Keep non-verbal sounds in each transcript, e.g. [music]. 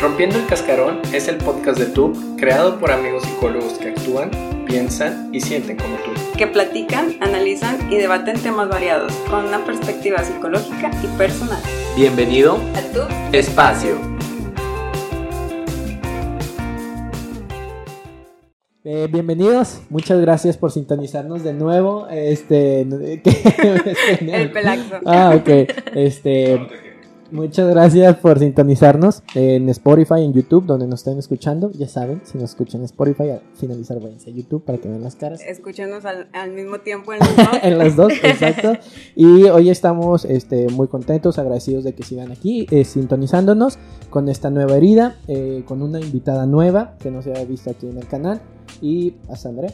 Rompiendo el Cascarón es el podcast de TUB creado por amigos psicólogos que actúan, piensan y sienten como tú. Que platican, analizan y debaten temas variados con una perspectiva psicológica y personal. Bienvenido A TUB Espacio. Eh, bienvenidos, muchas gracias por sintonizarnos de nuevo. Este, [laughs] El pelazo. Ah, ok. Este, muchas gracias por sintonizarnos en Spotify, en YouTube, donde nos estén escuchando. Ya saben, si nos escuchan en Spotify, al finalizar váyanse a YouTube para que vean las caras. Escúchenos al, al mismo tiempo en los dos. [laughs] en las dos, exacto. Y hoy estamos este, muy contentos, agradecidos de que sigan aquí, eh, sintonizándonos con esta nueva herida, eh, con una invitada nueva que no se había visto aquí en el canal. Y hasta Andrea.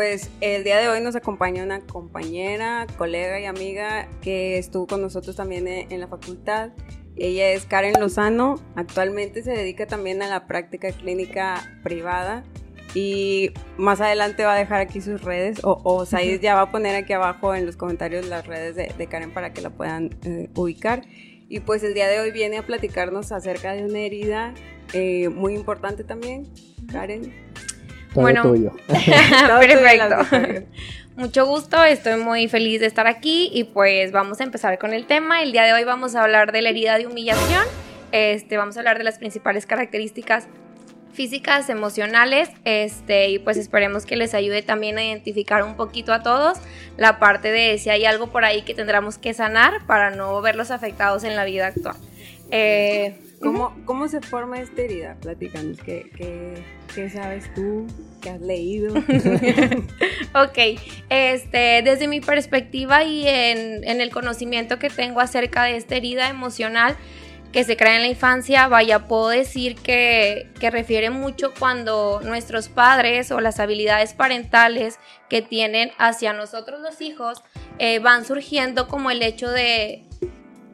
Pues el día de hoy nos acompaña una compañera, colega y amiga que estuvo con nosotros también en, en la facultad. Ella es Karen Lozano, actualmente se dedica también a la práctica clínica privada y más adelante va a dejar aquí sus redes o, o Said ya va a poner aquí abajo en los comentarios las redes de, de Karen para que la puedan eh, ubicar. Y pues el día de hoy viene a platicarnos acerca de una herida eh, muy importante también. Karen. Todo Bueno. tuyo. [laughs] Perfecto. Mucho gusto, estoy muy feliz de estar aquí y pues vamos a empezar con el tema. El día de hoy vamos a hablar de la herida de humillación. Este, vamos a hablar de las principales características físicas, emocionales, este, y pues esperemos que les ayude también a identificar un poquito a todos la parte de si hay algo por ahí que tendremos que sanar para no verlos afectados en la vida actual. Eh, ¿Cómo, ¿Cómo se forma esta herida? Platícanos, ¿qué, qué, qué sabes tú? ¿Qué has leído? [laughs] [laughs] Ok, este, desde mi perspectiva y en, en el conocimiento que tengo acerca de esta herida emocional que se crea en la infancia, vaya, puedo decir que, que refiere mucho cuando nuestros padres o las habilidades parentales que tienen hacia nosotros los hijos eh, van surgiendo como el hecho de,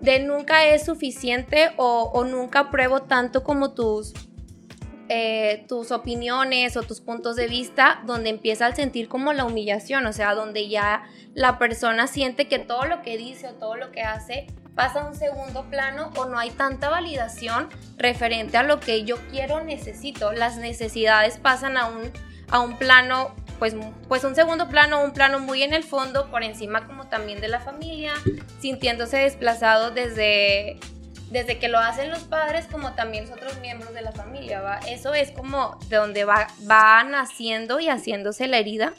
de nunca es suficiente o, o nunca pruebo tanto como tus eh, tus opiniones o tus puntos de vista, donde empieza a sentir como la humillación, o sea, donde ya la persona siente que todo lo que dice o todo lo que hace pasa a un segundo plano o no hay tanta validación referente a lo que yo quiero, necesito. Las necesidades pasan a un, a un plano, pues, pues un segundo plano, un plano muy en el fondo, por encima como también de la familia, sintiéndose desplazados desde desde que lo hacen los padres como también los otros miembros de la familia, ¿va? Eso es como de donde va, va naciendo y haciéndose la herida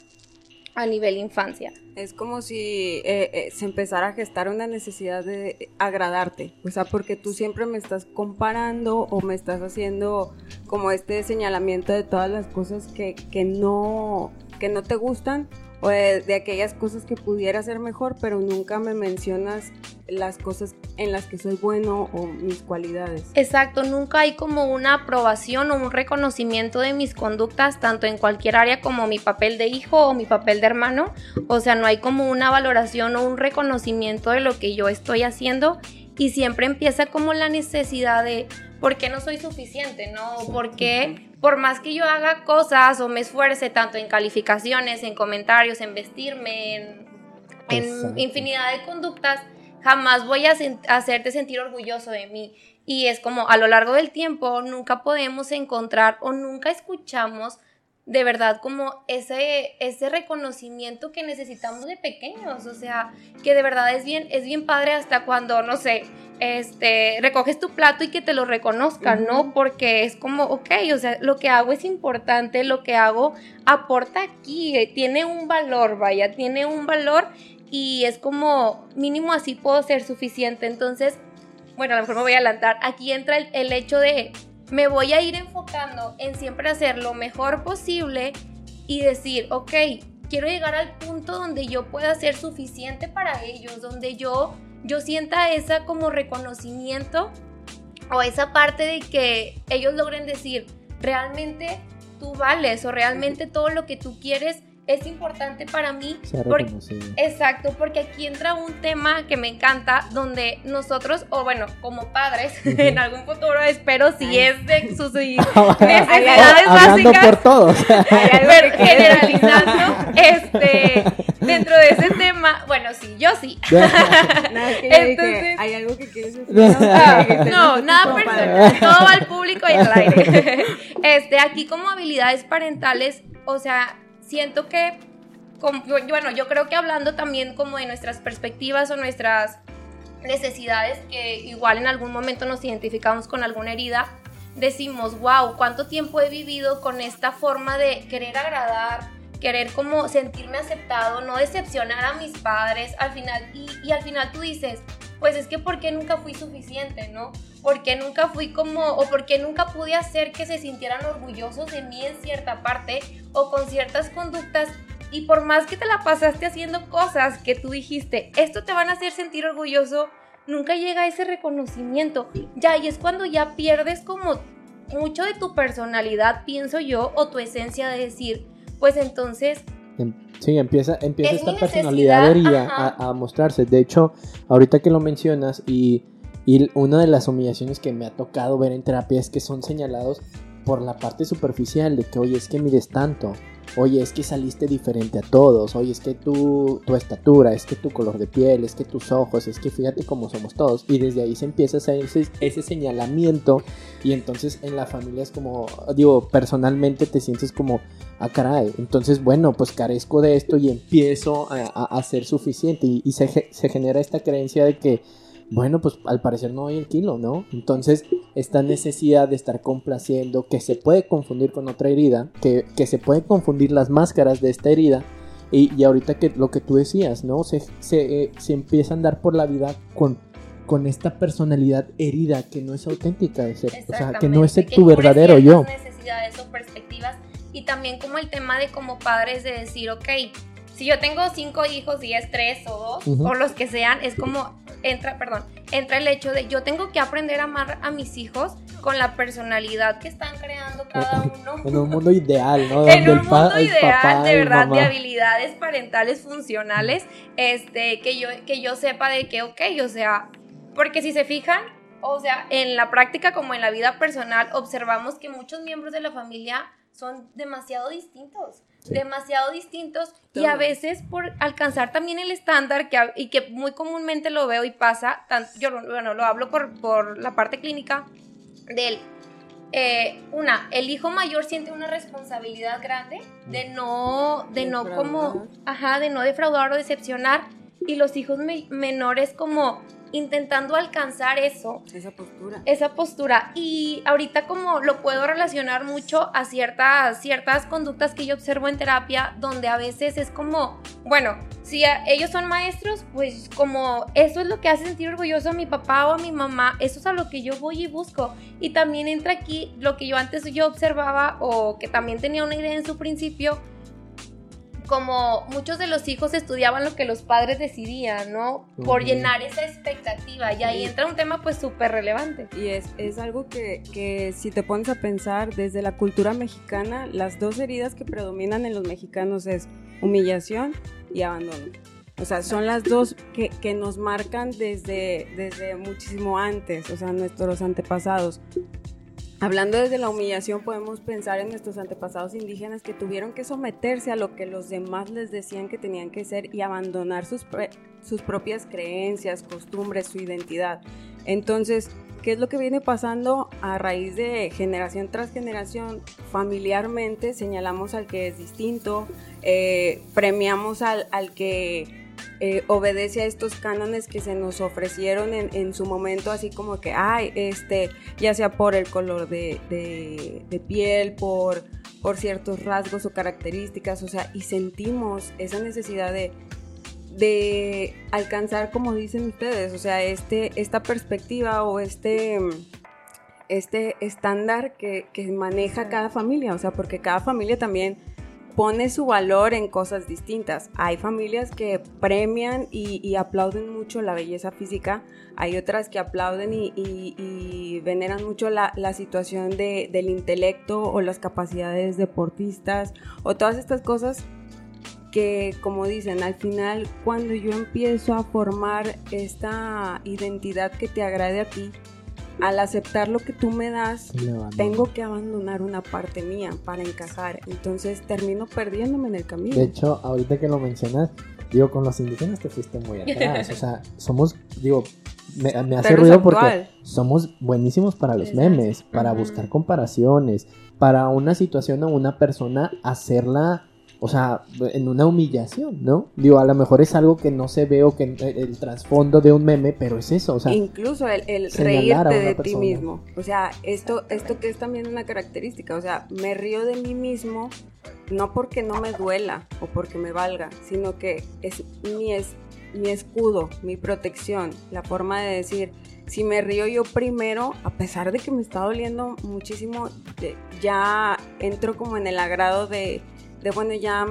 a nivel infancia. Es como si eh, eh, se empezara a gestar una necesidad de agradarte, o sea, porque tú siempre me estás comparando o me estás haciendo como este señalamiento de todas las cosas que, que no, que no te gustan o de, aquellas cosas que pudiera ser mejor, pero nunca me mencionas las cosas en las que soy bueno o mis cualidades. Exacto, nunca hay como una aprobación o un reconocimiento de mis conductas, tanto en cualquier área como mi papel de hijo o mi papel de hermano. O sea, no hay como una valoración o un reconocimiento de lo que yo estoy haciendo y siempre empieza como la necesidad de por qué no soy suficiente, ¿no? ¿Por qué, por más que yo haga cosas o me esfuerce tanto en calificaciones, en comentarios, en vestirme, en, infinidad de conductas, jamás voy a sen- hacerte sentir orgulloso de mí? Y es como a lo largo del tiempo nunca podemos encontrar o nunca escuchamos de verdad como ese, ese reconocimiento que necesitamos de pequeños, o sea, que de verdad es bien, es bien padre hasta cuando, no sé, este, recoges tu plato y que te lo reconozcan, ¿no? Porque es como, ok, o sea, lo que hago es importante, lo que hago aporta aquí, eh, tiene un valor, vaya, tiene un valor y es como, mínimo así puedo ser suficiente, entonces, bueno, a lo mejor me voy a adelantar, aquí entra el, el hecho de, me voy a ir enfocando en siempre hacer lo mejor posible y decir, ok, quiero llegar al punto donde yo pueda ser suficiente para ellos, donde yo, yo sienta esa como reconocimiento o esa parte de que ellos logren decir, realmente tú vales o realmente todo lo que tú quieres es importante para mí. Se ha porque- reconocido. Exacto, porque aquí entra un tema que me encanta, donde nosotros, o bueno, como padres, [laughs] en algún futuro espero, si Ay. es de sus [laughs] Hablando necesidades básicas, por todos. [laughs] pero generalizando, este, dentro de ese tema, bueno, sí, yo sí. Nada, que dije, Entonces- hay algo que quieres decir. Ah, no, aquí nada personal, todo va al público y al aire. Este, aquí como habilidades parentales, o sea, siento que, bueno, yo creo que hablando también como de nuestras perspectivas o nuestras necesidades, que igual en algún momento nos identificamos con alguna herida, decimos, wow, cuánto tiempo he vivido con esta forma de querer agradar, querer como sentirme aceptado, no decepcionar a mis padres, al final, y al final tú dices, pues es que ¿por qué nunca fui suficiente, no? ¿Por qué nunca fui como, o por qué nunca pude hacer que se sintieran orgullosos de mí en cierta parte o con ciertas conductas? Y por más que te la pasaste haciendo cosas que tú dijiste, esto te van a hacer sentir orgulloso, nunca llega ese reconocimiento. Ya, y es cuando ya pierdes como mucho de tu personalidad, pienso yo, o tu esencia de decir, pues entonces Sí, empieza, empieza Es esta personalidad herida a, a mostrarse. De hecho, ahorita que lo mencionas y, y una de las humillaciones que me ha tocado ver en terapia es que son señalados por la parte superficial de que, oye, es que mides tanto, oye, es que saliste diferente a todos, oye, es que tu, tu estatura, es que tu color de piel, es que tus ojos, es que fíjate cómo somos todos. Y desde ahí se empieza a hacer ese, ese señalamiento. Y entonces en la familia es como, digo, personalmente te sientes como, ah, caray, entonces bueno, pues carezco de esto y empiezo a, ser suficiente y, y se, se genera esta creencia de que, bueno, pues al parecer no hay el kilo, ¿no? Entonces esta necesidad de estar complaciendo, que se puede confundir con otra herida, que, que se pueden confundir las máscaras de esta herida. Y, y ahorita que lo que tú decías, ¿no? Se, se, eh, se empieza a andar por la vida con, con esta personalidad herida que no es auténtica de ser, o sea, que no es tu verdadero yo. necesidades o perspectivas y también como el tema de como padres de decir, ok, si yo tengo cinco hijos y es tres o dos Ujú. o los que sean, es como entra, perdón, entra el hecho de yo tengo que aprender a amar a mis hijos con la personalidad que están creando cada uno. En un mundo ideal, ¿no? [laughs] en un mundo ideal papá, de verdad de mamá- habilidades parentales funcionales este que yo que yo sepa de que ok o sea porque si se fijan o sea en la práctica como en la vida personal observamos que muchos miembros de la familia son demasiado distintos Sí. demasiado distintos y a veces por alcanzar también el estándar que y que muy comúnmente lo veo y pasa tan- yo lo- bueno lo hablo por por la parte clínica del eh, una, el hijo mayor siente una responsabilidad grande de no, de no como, ajá, de no defraudar o decepcionar, y los hijos me- menores como intentando alcanzar eso, Esa postura. esa postura. Y ahorita como lo puedo relacionar mucho a ciertas, ciertas conductas que yo observo en terapia, donde a veces es como, bueno, si ellos son maestros, pues como eso es lo que hace sentir orgulloso a mi papá o a mi mamá, eso es a lo que yo voy y busco. Y también entra aquí lo que yo antes yo observaba o que también tenía una idea en su principio, como muchos de los hijos estudiaban lo que los padres decidían, ¿no? Por llenar esa expectativa. Y ahí entra un tema pues súper relevante. Y es, es algo que, que si te pones a pensar desde la cultura mexicana, las dos heridas que predominan en los mexicanos es humillación y abandono. O sea, son las dos que, que nos marcan desde, desde muchísimo antes, o sea, nuestros antepasados. Hablando desde la humillación, podemos pensar en nuestros antepasados indígenas que tuvieron que someterse a lo que los demás les decían que tenían que ser y abandonar sus, sus propias creencias, costumbres, su identidad. Entonces, ¿qué es lo que viene pasando a raíz de generación tras generación? Familiarmente señalamos al que es distinto, eh, premiamos al, al que eh, obedece a estos cánones que se nos ofrecieron en, en su momento, así como que, ay, este, ya sea por el color de, de- de piel, por, por ciertos rasgos o características, o sea, y sentimos esa necesidad de, de alcanzar, como dicen ustedes, o sea, este, esta perspectiva o este, este estándar que, que maneja cada familia, o sea, porque cada familia también pone su valor en cosas distintas. Hay familias que premian y, y aplauden mucho la belleza física, hay otras que aplauden y, y- y veneran mucho la, la situación de- del intelecto o las capacidades deportistas o todas estas cosas que como dicen, al final cuando yo empiezo a formar esta identidad que te agrade a ti, al aceptar lo que tú me das, tengo que abandonar una parte mía para encajar. Entonces termino perdiéndome en el camino. De hecho, ahorita que lo mencionas, digo, con los indígenas te fuiste muy atrás. o sea, [laughs] somos, digo, me, hace ruido porque somos buenísimos para los memes, para buscar comparaciones, para una situación o una persona hacerla o sea, en una humillación, ¿no? Digo, a lo mejor es algo que no se ve o que el, trasfondo de un meme, pero es eso, o sea. Incluso el, reírte de ti mismo. O sea, esto, esto que es también una característica, o sea, me río de mí mismo no porque no me duela o porque me valga, sino que es mi, es, mi escudo, mi protección, la forma de decir, si me río yo primero, a pesar de que me está doliendo muchísimo, ya entro como en el agrado de de bueno, ya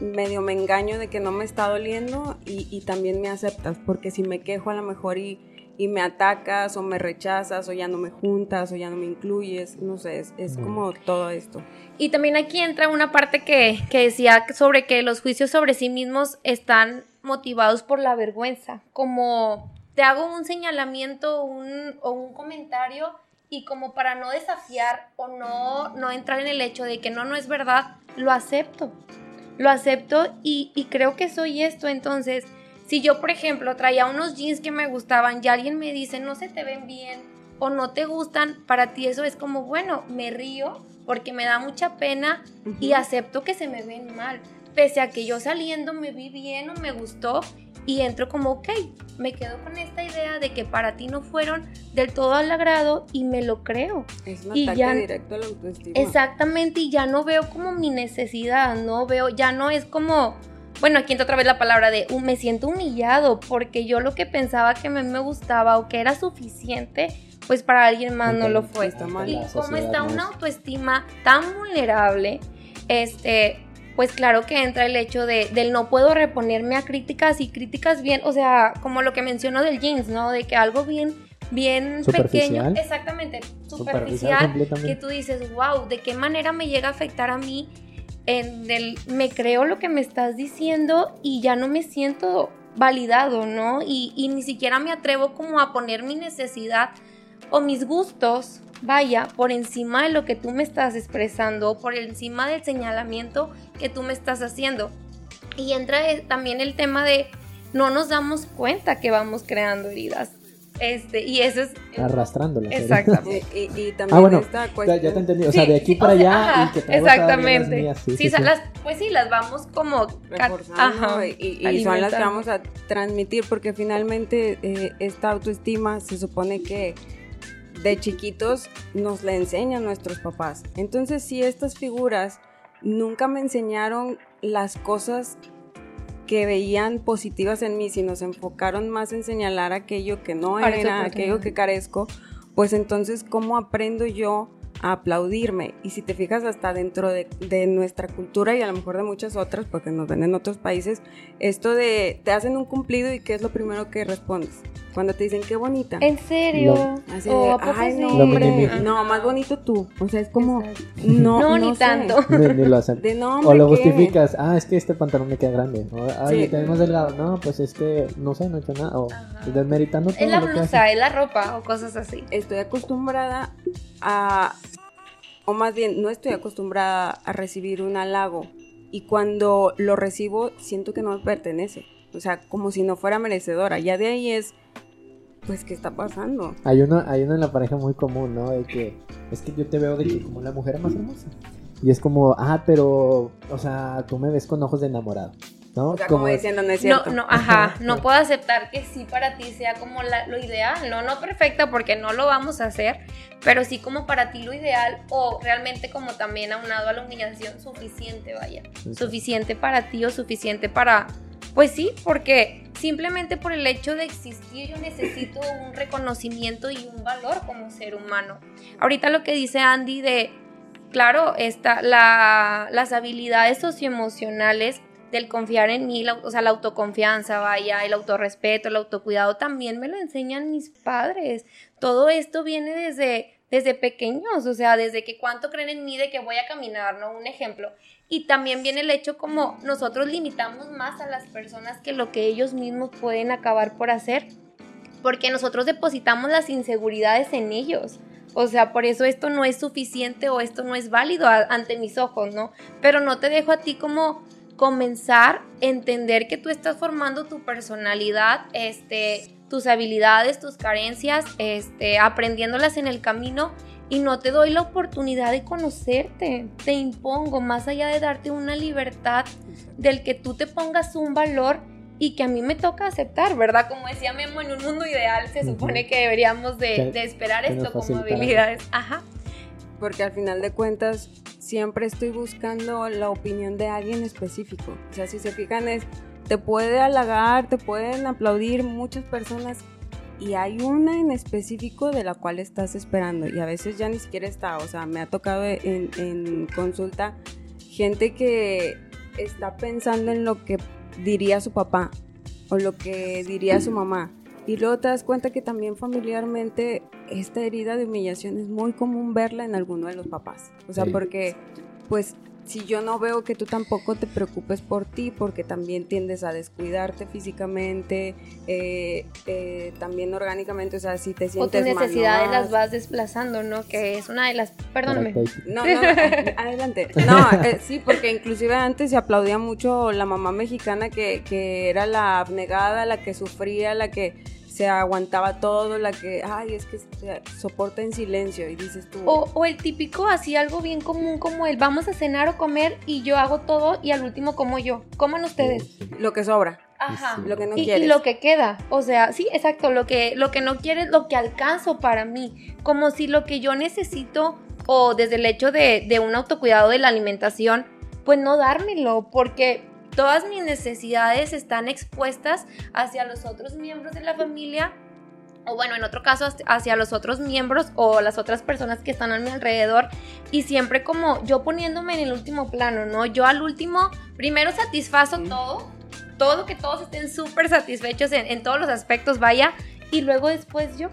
medio me engaño de que no me está doliendo y, también me aceptas, porque si me quejo a lo mejor y, me atacas o me rechazas o ya no me juntas o ya no me incluyes, no sé, es, como todo esto. Y también aquí entra una parte que, que, decía sobre que los juicios sobre sí mismos están motivados por la vergüenza, como te hago un señalamiento un, o un comentario y como para no desafiar o no, no entrar en el hecho de que no, no es verdad, lo acepto. Lo acepto y, y creo que soy esto. Entonces, si yo, por ejemplo, traía unos jeans que me gustaban y alguien me dice, no se te ven bien o no te gustan, para ti eso es como, bueno, me río porque me da mucha pena y acepto que se me ven mal. Pese a que yo saliendo me vi bien o me gustó y entro como, ok, me quedo con esta idea de que para ti no fueron del todo al agrado y me lo creo. Es un y ataque directo a la autoestima. Exactamente, y ya no veo como mi necesidad, no veo, ya no es como, bueno, aquí entra otra vez la palabra de me siento humillado porque yo lo que pensaba que me, me gustaba o que era suficiente, pues para alguien más no lo fue. Y como está una autoestima tan vulnerable, este, pues claro que entra el hecho de, del no puedo reponerme a críticas y críticas bien, o sea, como lo que menciono del jeans, ¿no? De que algo bien, bien pequeño, exactamente, superficial, que tú dices, wow, ¿de qué manera me llega a afectar a mí? En el, me creo lo que me estás diciendo y ya no me siento validado, ¿no? Y, y ni siquiera me atrevo como a poner mi necesidad o mis gustos vaya por encima de lo que tú me estás expresando, por encima del señalamiento que tú me estás haciendo. Y entra también el tema de no nos damos cuenta que vamos creando heridas. Este, y eso es arrastrándolas. Exactamente. [laughs] y, también ah, bueno, esta cuestión... ya te entendí, o sea, de aquí para allá y que Exactamente. Sí, las, pues sí, las vamos como reforzando y, son las que vamos a transmitir porque finalmente eh, esta autoestima se supone que de chiquitos nos la enseñan nuestros papás. Entonces, si estas figuras nunca me enseñaron las cosas que veían positivas en mí, si nos enfocaron más en señalar aquello que no era, aquello que carezco, pues entonces, ¿cómo aprendo yo a aplaudirme? Y si te fijas hasta dentro de, de, nuestra cultura y a lo mejor de muchas otras, porque nos ven en otros países, esto de te hacen un cumplido y ¿qué es lo primero que respondes? Cuando te dicen qué bonita. ¿En serio? así de, ay, no, hombre. No, más bonito tú. O sea, es como. [laughs] No, no, ni tanto. [laughs] Ni, lo hacen. De o lo justificas. Ah, es que este pantalón me queda grande. O, ay, sí. tenemos delgado. No, pues es que no sé, no he hecho nada. O desmeritando todo. Es la blusa, es la ropa o cosas así. Estoy acostumbrada a. O más bien, no estoy acostumbrada a recibir un halago. Y cuando lo recibo, siento que no me pertenece. O sea, como si no fuera merecedora. Ya de ahí es pues, ¿qué está pasando? Hay uno, hay uno en la pareja muy común, ¿no? De que es que yo te veo de que como la mujer más hermosa. Y es como, ah, pero, o sea, tú me ves con ojos de enamorado. ¿no? O sea, como, diciendo, no es cierto. No, no, ajá, no puedo aceptar que sí para ti sea como lo ideal, no, no perfecta porque no lo vamos a hacer, pero sí como para ti lo ideal o realmente como también aunado a la humillación suficiente, vaya, suficiente para ti o suficiente para, pues sí, porque simplemente por el hecho de existir yo necesito un reconocimiento y un valor como ser humano. Ahorita lo que dice Andy de, claro, esta, la, las habilidades socioemocionales del confiar en mí, o sea, la autoconfianza, vaya, el autorrespeto, el autocuidado, también me lo enseñan mis padres. Todo esto viene desde desde pequeños, o sea, desde que cuánto creen en mí de que voy a caminar, ¿no? Un ejemplo. Y también viene el hecho como nosotros limitamos más a las personas que lo que ellos mismos pueden acabar por hacer, porque nosotros depositamos las inseguridades en ellos. O sea, por eso esto no es suficiente o esto no es válido ante mis ojos, ¿no? Pero no te dejo a ti como comenzar a entender que tú estás formando tu personalidad, este, tus habilidades, tus carencias, este, aprendiéndolas en el camino y no te doy la oportunidad de conocerte. Te impongo, más allá de darte una libertad del que tú te pongas un valor y que a mí me toca aceptar, ¿verdad? Como decía Memo, en un mundo ideal se supone que deberíamos de, esperar esto como habilidades. Ajá. Porque al final de cuentas siempre estoy buscando la opinión de alguien específico. O sea, si se fijan es, te puede halagar, te pueden aplaudir muchas personas y hay una en específico de la cual estás esperando y a veces ya ni siquiera está. O sea, me ha tocado en, en consulta gente que está pensando en lo que diría su papá o lo que diría su mamá. Y luego te das cuenta que también familiarmente esta herida de humillación es muy común verla en alguno de los papás. O sea, porque pues si yo no veo que tú tampoco te preocupes por ti, porque también tiendes a descuidarte físicamente, eh, eh, también orgánicamente, o sea, si te sientes O tus necesidades las vas desplazando, ¿no? Que es una de las... Perdóname. [laughs] No, no, adelante. No, eh, sí, porque inclusive antes se aplaudía mucho la mamá mexicana que, que era la abnegada, la que sufría, la que se aguantaba todo, la que, ay, es que se soporta en silencio y dices tú. O, el típico, así algo bien común como el vamos a cenar o comer y yo hago todo y al último como yo. Coman ustedes. Lo que sobra. Ajá. Lo que no y, quieres. Y lo que queda. O sea, sí, exacto. Lo que, lo que no quieres, lo que alcanzo para mí. Como si lo que yo necesito, o desde el hecho de, de un autocuidado de la alimentación, pues no dármelo. Porque todas mis necesidades están expuestas hacia los otros miembros de la familia o bueno, en otro caso hacia los otros miembros o las otras personas que están a mi alrededor. Y siempre como yo poniéndome en el último plano, ¿no? Yo al último primero satisfazo todo, todo que todos estén súper satisfechos en, todos los aspectos, vaya, y luego después yo,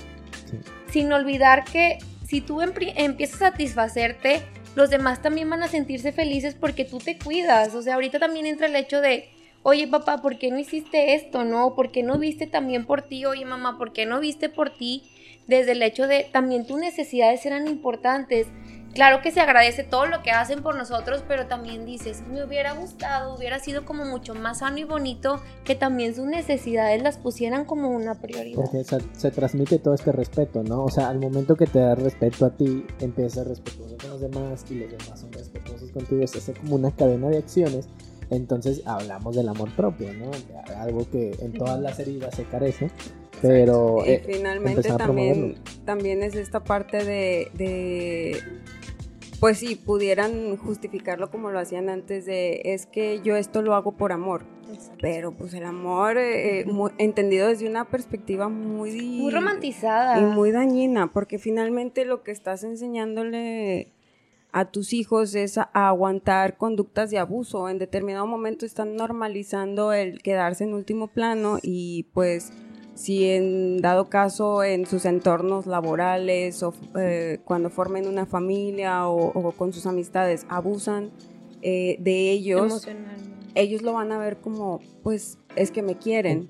sin olvidar que si tú empiezas a satisfacerte, los demás también van a sentirse felices porque tú te cuidas. O sea, ahorita también entra el hecho de, oye papá, ¿por qué no hiciste esto? ¿No? ¿Por qué no viste también por ti? Oye mamá, ¿por qué no viste por ti? Desde el hecho de también tus necesidades eran importantes. Claro que se agradece todo lo que hacen por nosotros, pero también dices, me hubiera gustado, hubiera sido como mucho más sano y bonito que también sus necesidades las pusieran como una prioridad. Porque se, transmite todo este respeto, ¿no? O sea, al momento que te da respeto a ti, empiezas a respetuoso con los demás y los demás son respetuosos contigo, se hace como una cadena de acciones. Entonces hablamos del amor propio, ¿no? Algo que en todas las heridas se carece, pero... Y eh, finalmente también, también es esta parte de pues sí, pudieran justificarlo como lo hacían antes de, es que yo esto lo hago por amor. Pero pues el amor, eh, entendido desde una perspectiva muy... Muy romantizada. Y muy dañina, porque finalmente lo que estás enseñándole a tus hijos es a aguantar conductas de abuso. En determinado momento están normalizando el quedarse en último plano y pues si en dado caso en sus entornos laborales o eh, cuando formen una familia o, con sus amistades abusan eh, de ellos, ellos lo van a ver como, pues, es que me quieren.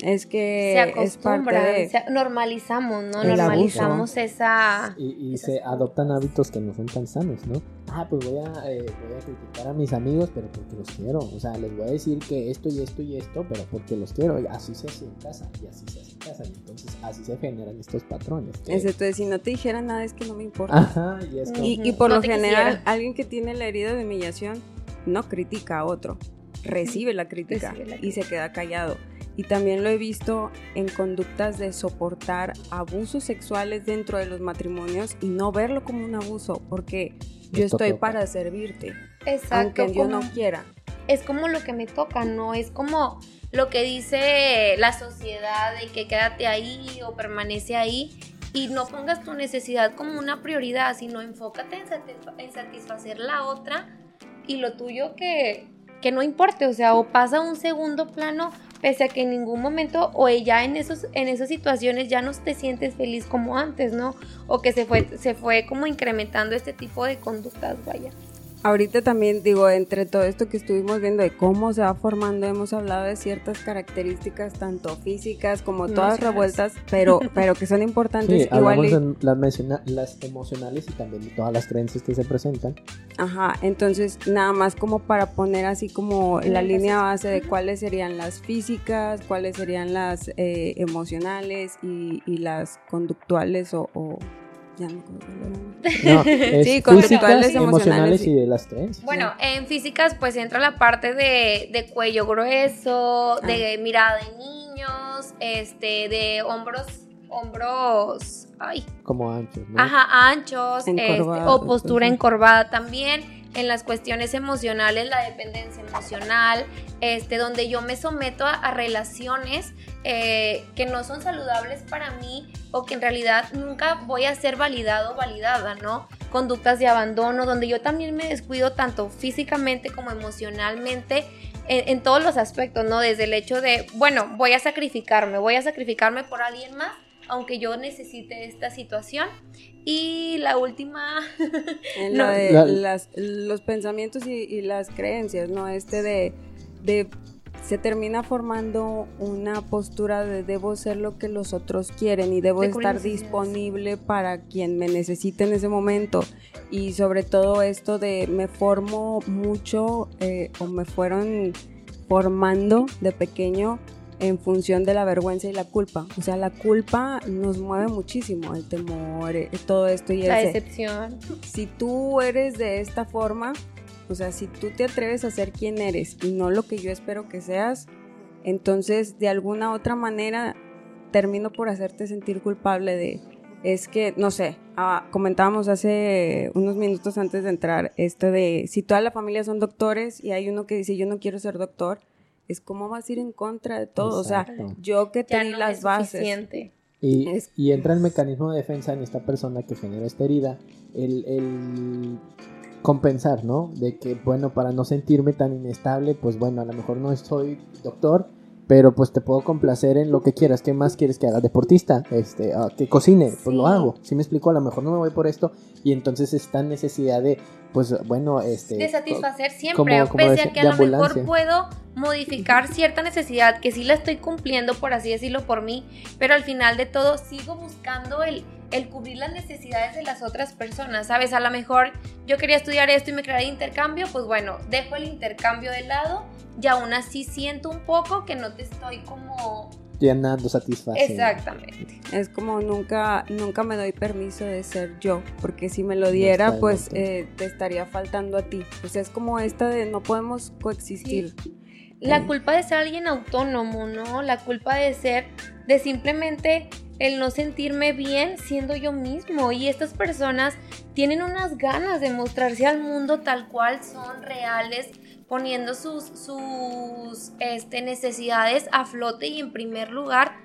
Es que se acostumbran, normalizamos, ¿no? Normalizamos esa... Y, se adoptan hábitos que no son tan sanos, ¿no? Ah, pues voy a, eh, voy a criticar a mis amigos, pero porque los quiero. O sea, les voy a decir que esto y esto y esto, pero porque los quiero. Y así se hace en casa, y así se hace en casa. Y entonces así se generan estos patrones. Entonces, si no te dijera nada es que no me importa. Ajá, y, y, por lo general, alguien que tiene la herida de humillación no critica a otro, recibe la crítica. y se queda callado y también lo he visto en conductas de soportar abusos sexuales dentro de los matrimonios y no verlo como un abuso, porque yo estoy para servirte, Exacto, aunque yo no quiera. Es como lo que me toca, no es como lo que dice la sociedad de que quédate ahí o permanece ahí y no pongas tu necesidad como una prioridad, sino enfócate en, satisfacer la otra y lo tuyo que, que no importe, o sea, o pasa a un segundo plano pese a que en ningún momento o ya en esos en esas situaciones ya no te sientes feliz como antes, ¿no? O que se fue se fue como incrementando este tipo de conductas, vaya. Ahorita también digo, entre todo esto que estuvimos viendo de cómo se va formando, hemos hablado de ciertas características, tanto físicas como todas revueltas, pero, [laughs] pero que son importantes. Sí, hablamos de las, las emocionales y también de todas las creencias que se presentan. Ajá, entonces nada más como para poner así como la línea base de cuáles serían las físicas, cuáles serían las eh, emocionales y, y, las conductuales o ya no, [laughs] no sí, conductuales, emocionales y de las creencias. Bueno, en físicas pues entra la parte de, de cuello grueso, de ah. mirada de niños, este, de hombros, hombros, ay. Como anchos, ¿no? Ajá, anchos, este, o postura encorvada también en las cuestiones emocionales, la dependencia emocional, este, donde yo me someto a, relaciones eh, que no son saludables para mí o que en realidad nunca voy a ser validado o validada, ¿no? Conductas de abandono, donde yo también me descuido tanto físicamente como emocionalmente en, en todos los aspectos, ¿no? Desde el hecho de, bueno, voy a sacrificarme, voy a sacrificarme por alguien más aunque yo necesite esta situación. Y la última... [laughs] los pensamientos y, las creencias, ¿no? Este de, de... Se termina formando una postura de debo ser lo que los otros quieren y debo estar disponible para quien me necesite en ese momento. Y sobre todo esto de me formo mucho eh, o me fueron formando de pequeño en función de la vergüenza y la culpa. O sea, la culpa nos mueve muchísimo, el temor, eh, todo esto y la decepción. Si tú eres de esta forma, o sea, si tú te atreves a ser quien eres y no lo que yo espero que seas, entonces de alguna otra manera termino por hacerte sentir culpable de es que, no sé, ah, comentábamos hace unos minutos antes de entrar esto de si toda la familia son doctores y hay uno que dice yo no quiero ser doctor, es cómo vas a ir en contra de todo. O sea, yo que te las bases. Y, y, entra el mecanismo de defensa en esta persona que genera esta herida, el, el, compensar, ¿no? De que, bueno, para no sentirme tan inestable, pues bueno, a lo mejor no soy doctor, pero pues te puedo complacer en lo que quieras. ¿Qué más quieres que haga? Deportista, este, ah, que cocine, pues lo hago. Si me explico, a lo mejor no me voy por esto y entonces está en necesidad de, pues bueno, este... De satisfacer siempre, pese a que a lo mejor puedo modificar cierta necesidad que sí la estoy cumpliendo, por así decirlo, por mí, pero al final de todo sigo buscando el el cubrir las necesidades de las otras personas, ¿sabes? A lo mejor yo quería estudiar esto y me crearía intercambio, pues bueno, dejo el intercambio de lado y aún así siento un poco que no te estoy como llenando, satisfaciendo. Exactamente. Es como nunca, nunca me doy permiso de ser yo, porque si me lo diera, pues eh, te estaría faltando a ti. O sea, es como esta de no podemos coexistir. La eh. culpa de ser alguien autónomo, ¿no? La culpa de ser, de simplemente el no sentirme bien siendo yo mismo. Y estas personas tienen unas ganas de mostrarse al mundo tal cual son reales, poniendo sus, sus este, necesidades a flote y en primer lugar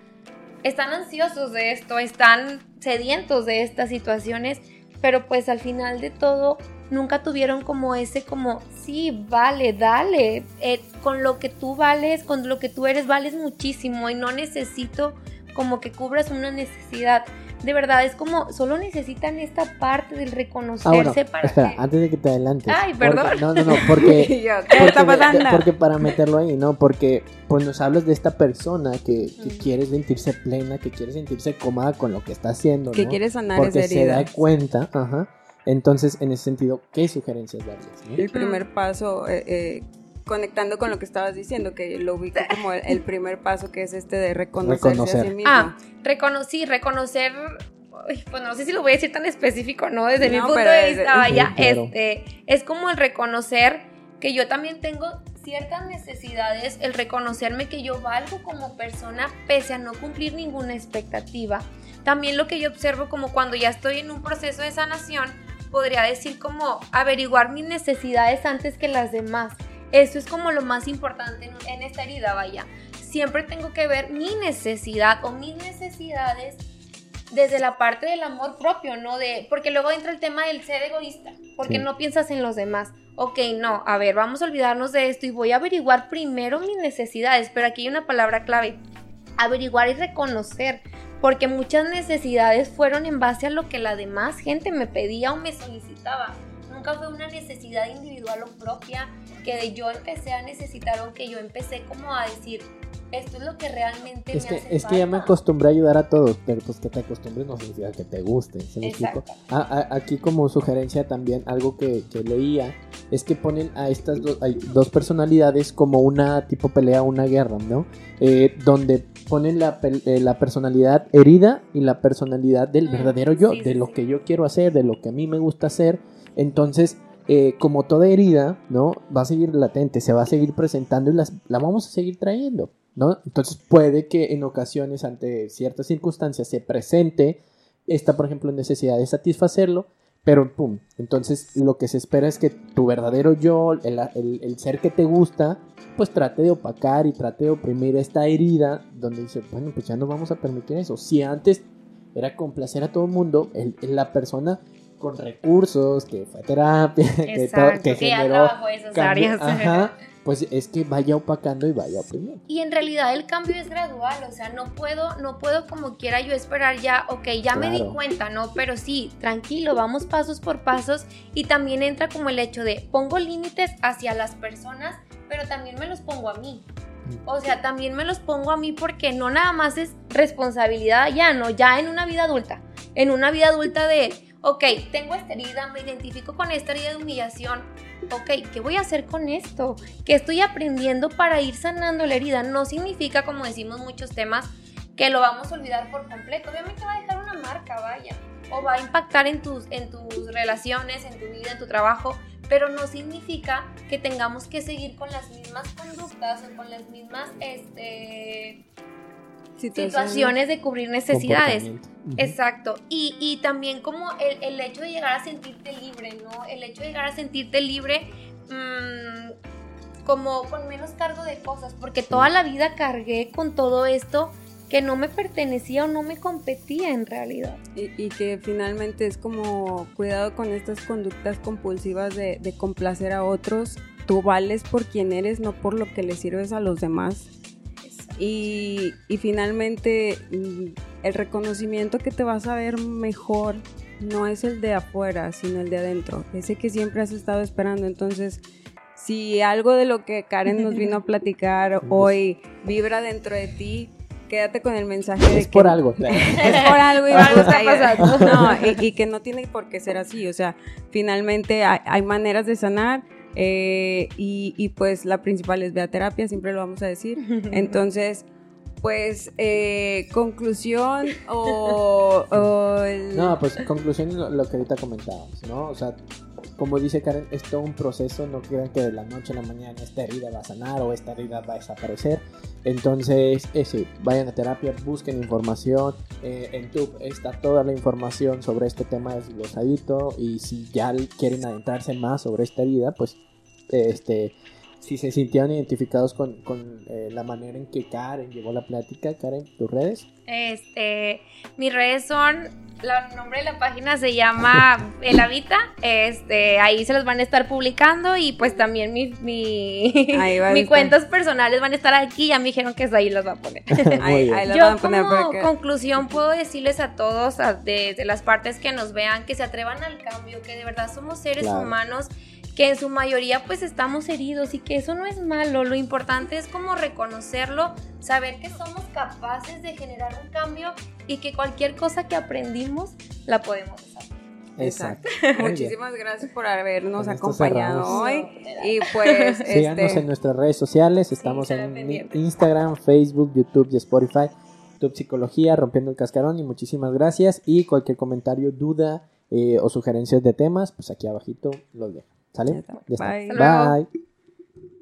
están ansiosos de esto, están sedientos de estas situaciones, pero pues al final de todo nunca tuvieron como ese como, sí, vale, dale, eh, con lo que tú vales, con lo que tú eres, vales muchísimo y no necesito como que cubras una necesidad. De verdad, es como, solo necesitan esta parte del reconocerse para espera, antes de que te adelantes. Ay, perdón. no, no, no, porque... [laughs] ¿Qué está pasando? Porque para [laughs] meterlo ahí, ¿no? Porque pues nos hablas de esta persona que, que quiere sentirse plena, que quiere sentirse cómoda con lo que está haciendo, Que quiere sanar porque se da cuenta, ajá. Entonces, en ese sentido, ¿qué sugerencias darles? El primer paso... Eh, eh, conectando con lo que estabas diciendo, que lo ubico como el, primer paso que es este de reconocerse a sí mismo. Ah, reconocí, reconocer, pues no sé si lo voy a decir tan específico, ¿no? Desde mi punto de vista, vaya, este, es como el reconocer que yo también tengo ciertas necesidades, el reconocerme que yo valgo como persona pese a no cumplir ninguna expectativa. También lo que yo observo como cuando ya estoy en un proceso de sanación, podría decir como averiguar mis necesidades antes que las demás. Esto es como lo más importante en, esta herida, vaya. Siempre tengo que ver mi necesidad o mis necesidades desde la parte del amor propio, ¿no? De, porque luego entra el tema del ser egoísta, porque Sí. no piensas en los demás. Ok, no, a ver, vamos a olvidarnos de esto y voy a averiguar primero mis necesidades, pero aquí hay una palabra clave, averiguar y reconocer, porque muchas necesidades fueron en base a lo que la demás gente me pedía o me solicitaba. Nunca fue una necesidad individual o propia que de yo empecé a necesitar o que yo empecé como a decir, esto es lo que realmente Es me que, hace es que ya me falta". acostumbré a ayudar a todos, pero pues que te acostumbres no significa que te guste, ¿se me explico? Ah, ah, aquí como sugerencia también, algo que, que leía, es que ponen a estas do- hay dos personalidades como una tipo pelea, una guerra, ¿no? Eh, donde ponen la, eh, la personalidad herida y la personalidad del Mm, verdadero yo, sí, de sí, lo sí. que yo quiero hacer, de lo que a mí me gusta hacer. Entonces, eh, como toda herida, ¿no? Va a seguir latente, se va a seguir presentando y las, la vamos a seguir trayendo, ¿no? Entonces puede que en ocasiones, ante ciertas circunstancias, se presente esta, por ejemplo, necesidad de satisfacerlo, pero pum. Entonces lo que se espera es que tu verdadero yo, el, el- el ser que te gusta, pues trate de opacar y trate de oprimir esta herida donde dice, bueno, pues ya no vamos a permitir eso. Si antes era complacer a todo el mundo, el- la persona con recursos, que fue a terapia, [laughs] que, to- Exacto, que que ya generó trabajó esas cambio- áreas. ajá, pues es que vaya opacando y vaya oprimiendo. Y en realidad el cambio es gradual, o sea, no puedo, no puedo como quiera yo esperar ya, ok, ya me di cuenta, ¿no? Pero sí, tranquilo, vamos pasos por pasos y también entra como el hecho de pongo límites hacia las personas, pero también me los pongo a mí. O sea, también me los pongo a mí porque no nada más es responsabilidad ya, no, ya en una vida adulta. En una vida adulta de, ok, tengo esta herida, me identifico con esta herida de humillación. Ok, ¿qué voy a hacer con esto? ¿Qué estoy aprendiendo para ir sanando la herida? No significa, como decimos muchos temas, que lo vamos a olvidar por completo. Obviamente va a dejar una marca, vaya. O va a impactar en tus, en tus relaciones, en tu vida, en tu trabajo. Pero no significa que tengamos que seguir con las mismas conductas o con las mismas este, situaciones de cubrir necesidades. Exacto. Y, y también como el, el hecho de llegar a sentirte libre, ¿no? El hecho de llegar a sentirte libre mm, como con menos cargo de cosas, porque toda la vida cargué con todo esto que no me pertenecía o no me competía en realidad. Y, y que finalmente es como cuidado con estas conductas compulsivas de, de complacer a otros. Tú vales por quien eres, no por lo que le sirves a los demás. Y, y finalmente mm, el reconocimiento que te vas a ver mejor no es el de afuera, sino el de adentro, ese que siempre has estado esperando. Entonces, si algo de lo que Karen nos vino a [laughs] platicar hoy vibra dentro de ti, quédate con el mensaje de Es que por algo. [laughs] es por algo y Algo está pasando. no, y, y que no tiene por qué ser así. O sea, finalmente hay, hay maneras de sanar. Eh, y, y, pues la principal es ve a terapia, siempre lo vamos a decir. [laughs] Entonces, pues, eh, conclusión o, o el- No, pues conclusión lo, lo que ahorita comentábamos, ¿no? O sea, como dice Karen, es todo un proceso, no crean que de la noche a la mañana esta herida va a sanar o esta herida va a desaparecer. Entonces, vayan a terapia, busquen información. eh, en YouTube está toda la información sobre este tema desglosadito y si ya quieren adentrarse más sobre esta herida, pues, este, si se sintieron identificados con, con, eh, la manera en que Karen llevó la plática, Karen, tus redes. Este, mis redes son, la- el nombre de la página se llama El Habita, este, ahí se los van a estar publicando y pues también mi, mi, [laughs] mis cuentas personales van a estar aquí, ya me dijeron que ahí las va a poner. [laughs] Ahí- las Yo van a poner como conclusión puedo decirles a todos, a- desde las partes que nos vean, que se atrevan al cambio, que de verdad somos seres Claro. humanos, que en su mayoría pues estamos heridos y que eso no es malo, lo importante es como reconocerlo, saber que somos capaces de generar un cambio y que cualquier cosa que aprendimos la podemos hacer. Exacto. Muchísimas gracias por habernos acompañado cerramos. hoy. Y pues, [laughs] Síganos este, en nuestras redes sociales, estamos en. Instagram, Facebook, YouTube y Spotify. YouTube Psicología, Rompiendo el Cascarón y muchísimas gracias. Y cualquier comentario, duda eh, o sugerencias de temas, pues aquí abajito los dejo. ¿Sale? Ya está. Bye. Bye.